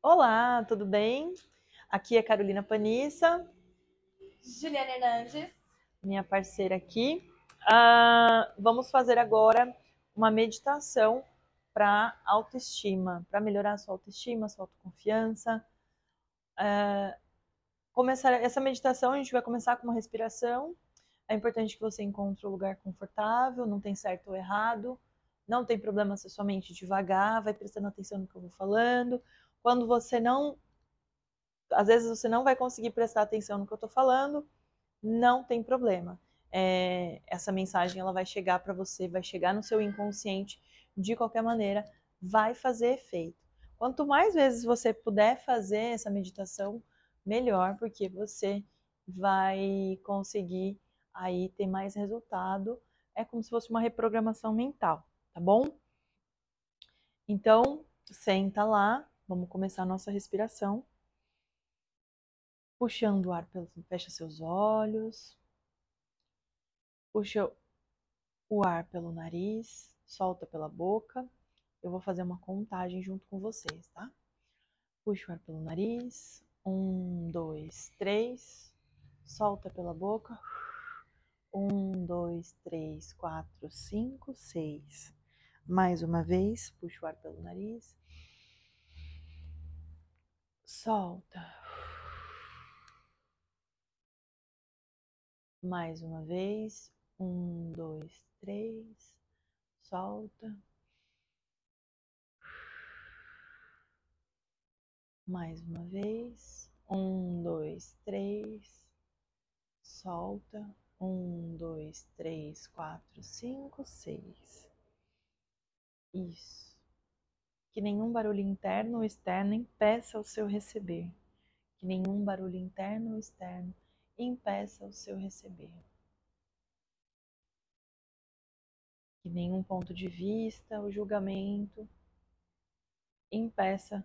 Olá, tudo bem? Aqui é Carolina Panissa, Juliana Hernandes. minha parceira aqui. Ah, vamos fazer agora uma meditação para autoestima, para melhorar a sua autoestima, sua autoconfiança. Ah, começar essa meditação, a gente vai começar com uma respiração. É importante que você encontre um lugar confortável, não tem certo ou errado. Não tem problema se a sua mente devagar, vai prestando atenção no que eu vou falando. Quando você não. Às vezes você não vai conseguir prestar atenção no que eu estou falando, não tem problema. É, essa mensagem ela vai chegar para você, vai chegar no seu inconsciente de qualquer maneira, vai fazer efeito. Quanto mais vezes você puder fazer essa meditação, melhor, porque você vai conseguir aí ter mais resultado. É como se fosse uma reprogramação mental, tá bom? Então, senta lá, vamos começar a nossa respiração. Puxando o ar pelo. Fecha seus olhos. Puxa o ar pelo nariz, solta pela boca. Eu vou fazer uma contagem junto com vocês, tá? Puxa o ar pelo nariz. Um, dois, três. Solta pela boca. Um, dois, três, quatro, cinco, seis. Mais uma vez, puxa o ar pelo nariz. Solta. Mais uma vez. Um, dois, três. Solta. Mais uma vez. Um, dois, três. Solta. Um, dois, três, quatro, cinco, seis. Isso. Que nenhum barulho interno ou externo impeça o seu receber. Que nenhum barulho interno ou externo impeça o seu receber. Que nenhum ponto de vista ou julgamento impeça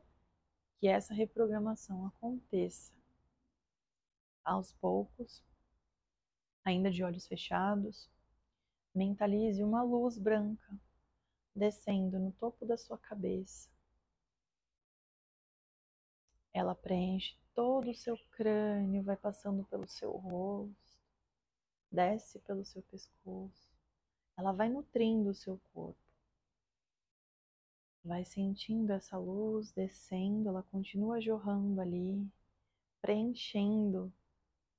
que essa reprogramação aconteça aos poucos, ainda de olhos fechados. Mentalize uma luz branca descendo no topo da sua cabeça. Ela preenche todo o seu crânio, vai passando pelo seu rosto, desce pelo seu pescoço. Ela vai nutrindo o seu corpo. Vai sentindo essa luz descendo, ela continua jorrando ali, preenchendo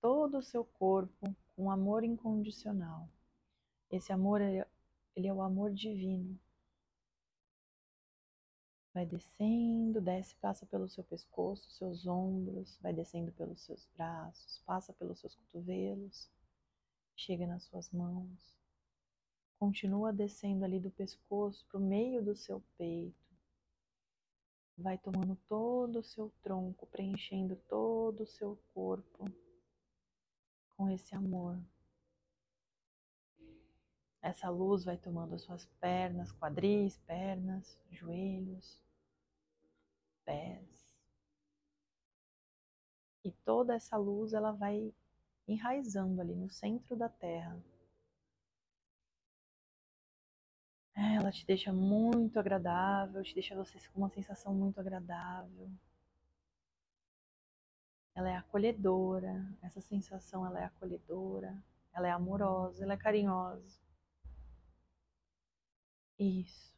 todo o seu corpo com amor incondicional. Esse amor, ele é o amor divino vai descendo, desce, passa pelo seu pescoço, seus ombros, vai descendo pelos seus braços, passa pelos seus cotovelos, chega nas suas mãos, continua descendo ali do pescoço para o meio do seu peito, vai tomando todo o seu tronco, preenchendo todo o seu corpo com esse amor. Essa luz vai tomando as suas pernas, quadris, pernas, joelhos, pés. E toda essa luz ela vai enraizando ali no centro da terra. Ela te deixa muito agradável, te deixa você com uma sensação muito agradável. Ela é acolhedora, essa sensação ela é acolhedora, ela é amorosa, ela é carinhosa. Isso.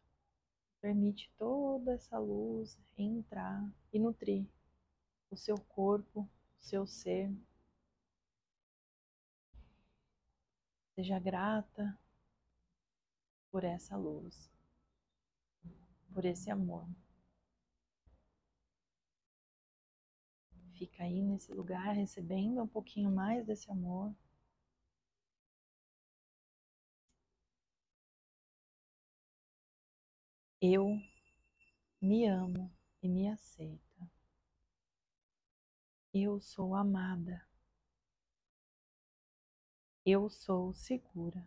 Permite toda essa luz entrar e nutrir o seu corpo, o seu ser. Seja grata por essa luz, por esse amor. Fica aí nesse lugar recebendo um pouquinho mais desse amor. Eu me amo e me aceito. Eu sou amada. Eu sou segura.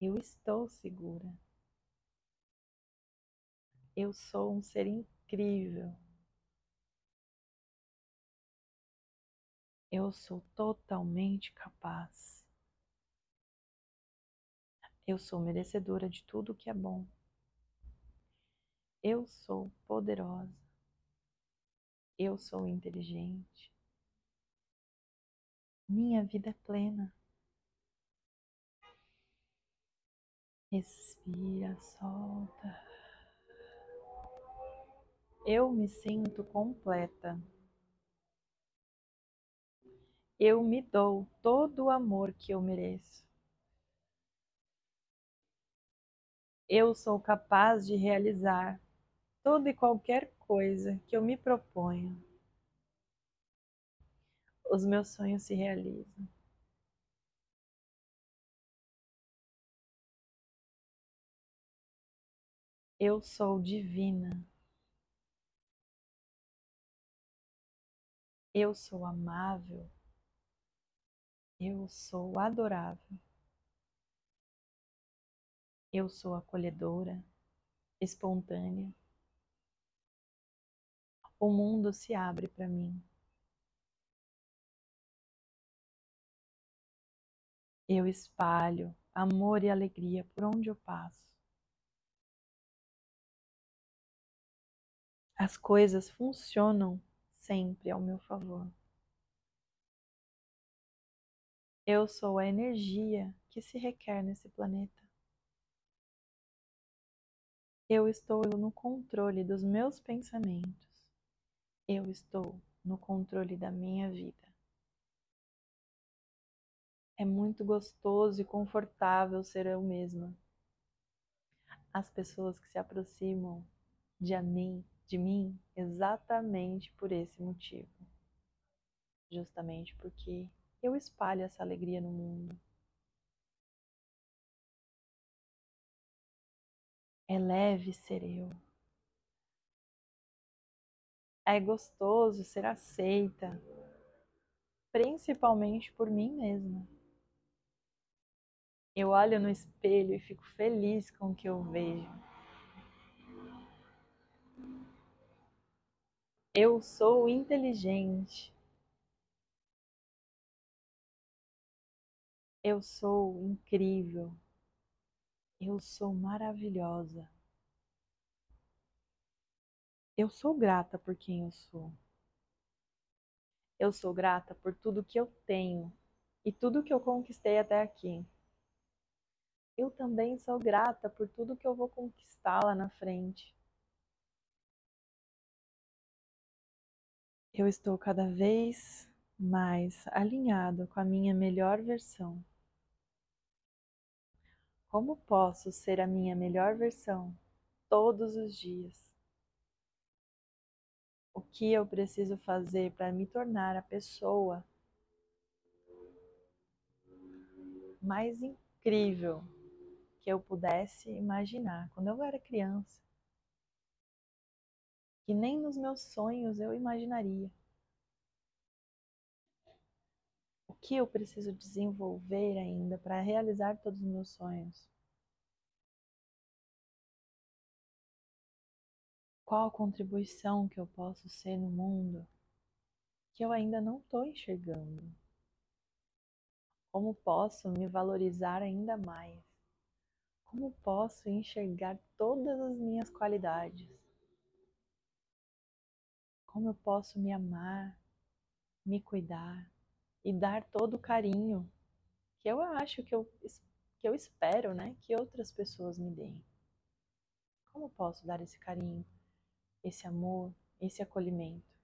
Eu estou segura. Eu sou um ser incrível. Eu sou totalmente capaz. Eu sou merecedora de tudo que é bom. Eu sou poderosa. Eu sou inteligente. Minha vida é plena. Respira, solta. Eu me sinto completa. Eu me dou todo o amor que eu mereço. Eu sou capaz de realizar toda e qualquer coisa que eu me proponho. Os meus sonhos se realizam. Eu sou divina. Eu sou amável. Eu sou adorável. Eu sou acolhedora, espontânea. O mundo se abre para mim. Eu espalho amor e alegria por onde eu passo. As coisas funcionam sempre ao meu favor. Eu sou a energia que se requer nesse planeta. Eu estou no controle dos meus pensamentos. Eu estou no controle da minha vida. É muito gostoso e confortável ser eu mesma. As pessoas que se aproximam de mim de mim exatamente por esse motivo. Justamente porque eu espalho essa alegria no mundo. É leve ser eu. É gostoso ser aceita, principalmente por mim mesma. Eu olho no espelho e fico feliz com o que eu vejo. Eu sou inteligente. Eu sou incrível. Eu sou maravilhosa. Eu sou grata por quem eu sou. Eu sou grata por tudo que eu tenho e tudo que eu conquistei até aqui. Eu também sou grata por tudo que eu vou conquistar lá na frente. eu estou cada vez mais alinhado com a minha melhor versão. Como posso ser a minha melhor versão todos os dias? O que eu preciso fazer para me tornar a pessoa mais incrível que eu pudesse imaginar quando eu era criança? que nem nos meus sonhos eu imaginaria. O que eu preciso desenvolver ainda para realizar todos os meus sonhos? Qual a contribuição que eu posso ser no mundo que eu ainda não estou enxergando? Como posso me valorizar ainda mais? Como posso enxergar todas as minhas qualidades? Como eu posso me amar, me cuidar e dar todo o carinho que eu acho que eu, que eu espero, né, que outras pessoas me deem. Como posso dar esse carinho, esse amor, esse acolhimento?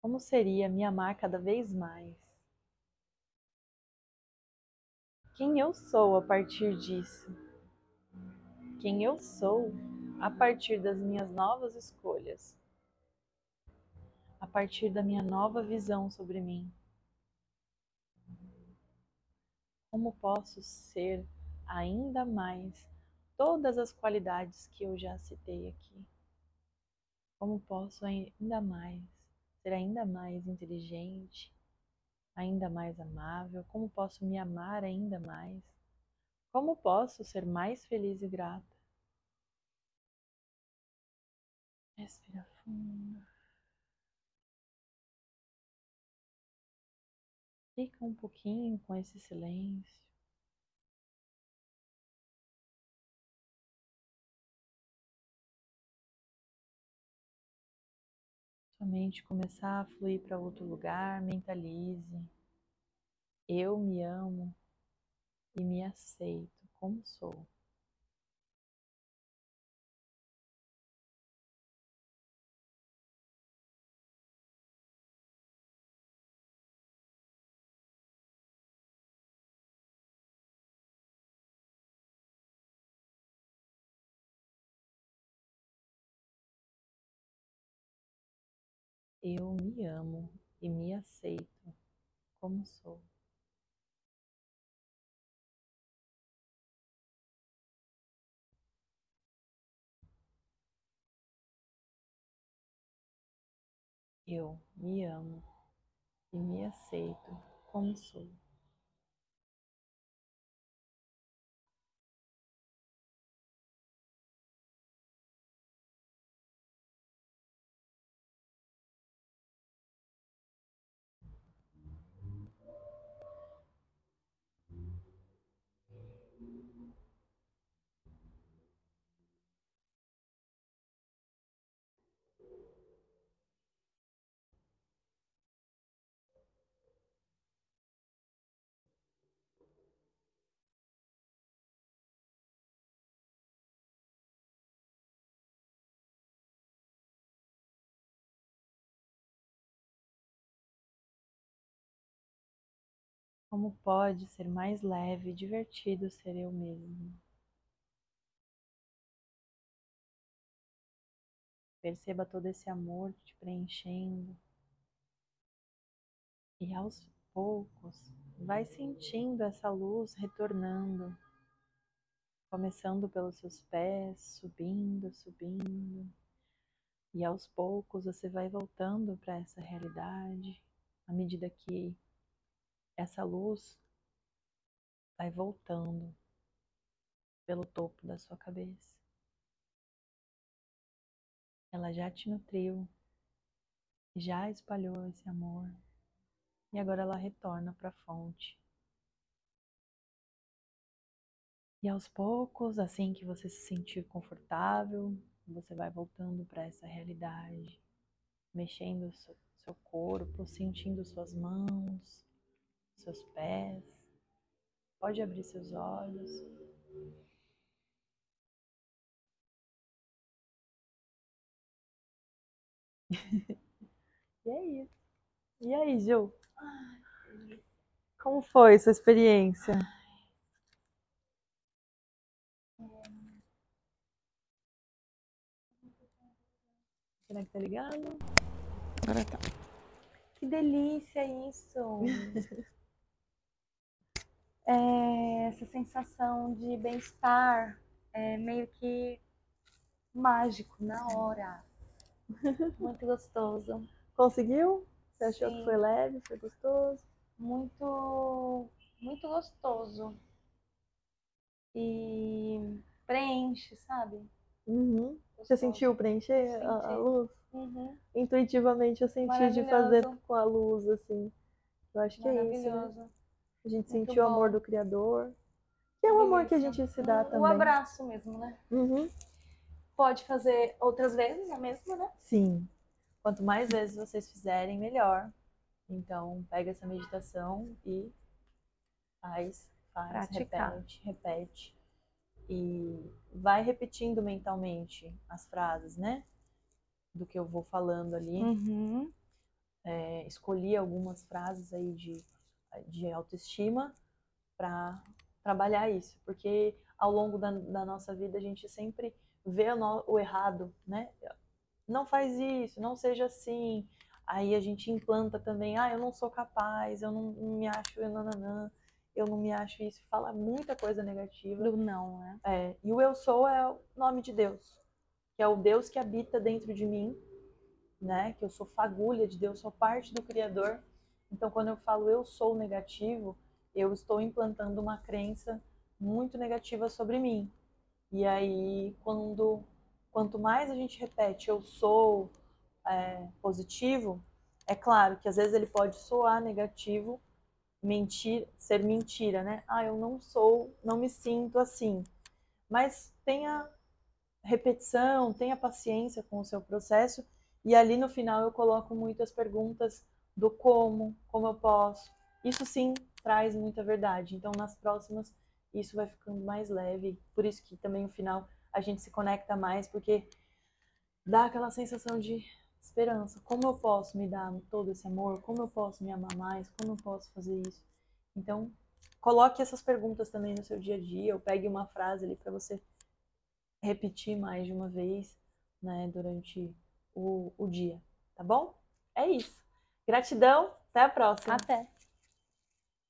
Como seria me amar cada vez mais? Quem eu sou a partir disso? Quem eu sou a partir das minhas novas escolhas? A partir da minha nova visão sobre mim. Como posso ser ainda mais todas as qualidades que eu já citei aqui? Como posso ainda mais ser ainda mais inteligente, ainda mais amável? Como posso me amar ainda mais? Como posso ser mais feliz e grata? Respira fundo. Fica um pouquinho com esse silêncio. Sua mente começar a fluir para outro lugar, mentalize. Eu me amo e me aceito como sou. Eu me amo e me aceito como sou. Eu me amo e me aceito como sou. Como pode ser mais leve e divertido ser eu mesmo? Perceba todo esse amor te preenchendo. E aos poucos, vai sentindo essa luz retornando, começando pelos seus pés, subindo, subindo. E aos poucos você vai voltando para essa realidade, à medida que essa luz vai voltando pelo topo da sua cabeça. Ela já te nutriu, já espalhou esse amor e agora ela retorna para a fonte. E aos poucos, assim que você se sentir confortável, você vai voltando para essa realidade, mexendo seu corpo, sentindo suas mãos, seus pés. Pode abrir seus olhos. e é isso. E aí, Ju? Como foi sua experiência? Será que tá ligado? Agora tá. Que delícia isso! é, essa sensação de bem-estar é meio que mágico na hora. Muito gostoso. Conseguiu? Você achou Sim. que foi leve, foi gostoso? Muito, muito gostoso. E preenche, sabe? Uhum. Você sentiu preencher a, a, luz? Uhum. Intuitivamente eu senti de fazer com a luz, assim. Eu acho que é isso. Né? A gente Muito sentiu bom. o amor do Criador. Que é o amor que a gente se dá também. O abraço mesmo, né? Uhum. Pode fazer outras vezes a mesma, né? Sim. Quanto mais vezes vocês fizerem, melhor. Então, pega essa meditação e faz, faz, Praticar. repete, repete. E vai repetindo mentalmente as frases, né? Do que eu vou falando ali. Uhum. É, escolhi algumas frases aí de de autoestima para trabalhar isso, porque ao longo da, da, nossa vida a gente sempre vê o, o, errado, né? Não faz isso, não seja assim. Aí a gente implanta também, ah, eu não sou capaz, eu não, não me acho, eu, nananã, eu não me acho isso. Fala muita coisa negativa. Do não, né? É, e o eu sou é o nome de Deus, que é o Deus que habita dentro de mim, né? Que eu sou fagulha de Deus, sou parte do Criador. Então, quando eu falo eu sou negativo, eu estou implantando uma crença muito negativa sobre mim. E aí, quando quanto mais a gente repete eu sou é, positivo, é claro que às vezes ele pode soar negativo, mentir, ser mentira, né? Ah, eu não sou, não me sinto assim. Mas tenha repetição, tenha paciência com o seu processo E ali no final eu coloco muitas perguntas do como, como eu posso. Isso sim traz muita verdade. Então nas próximas isso vai ficando mais leve. Por isso que também no final a gente se conecta mais, porque dá aquela sensação de esperança. Como eu posso me dar todo esse amor? Como eu posso me amar mais? Como eu posso fazer isso? Então, coloque essas perguntas também no seu dia a dia, ou pegue uma frase ali para você repetir mais de uma vez, né, durante o, o dia, tá bom? É isso. Gratidão, até a próxima. Até.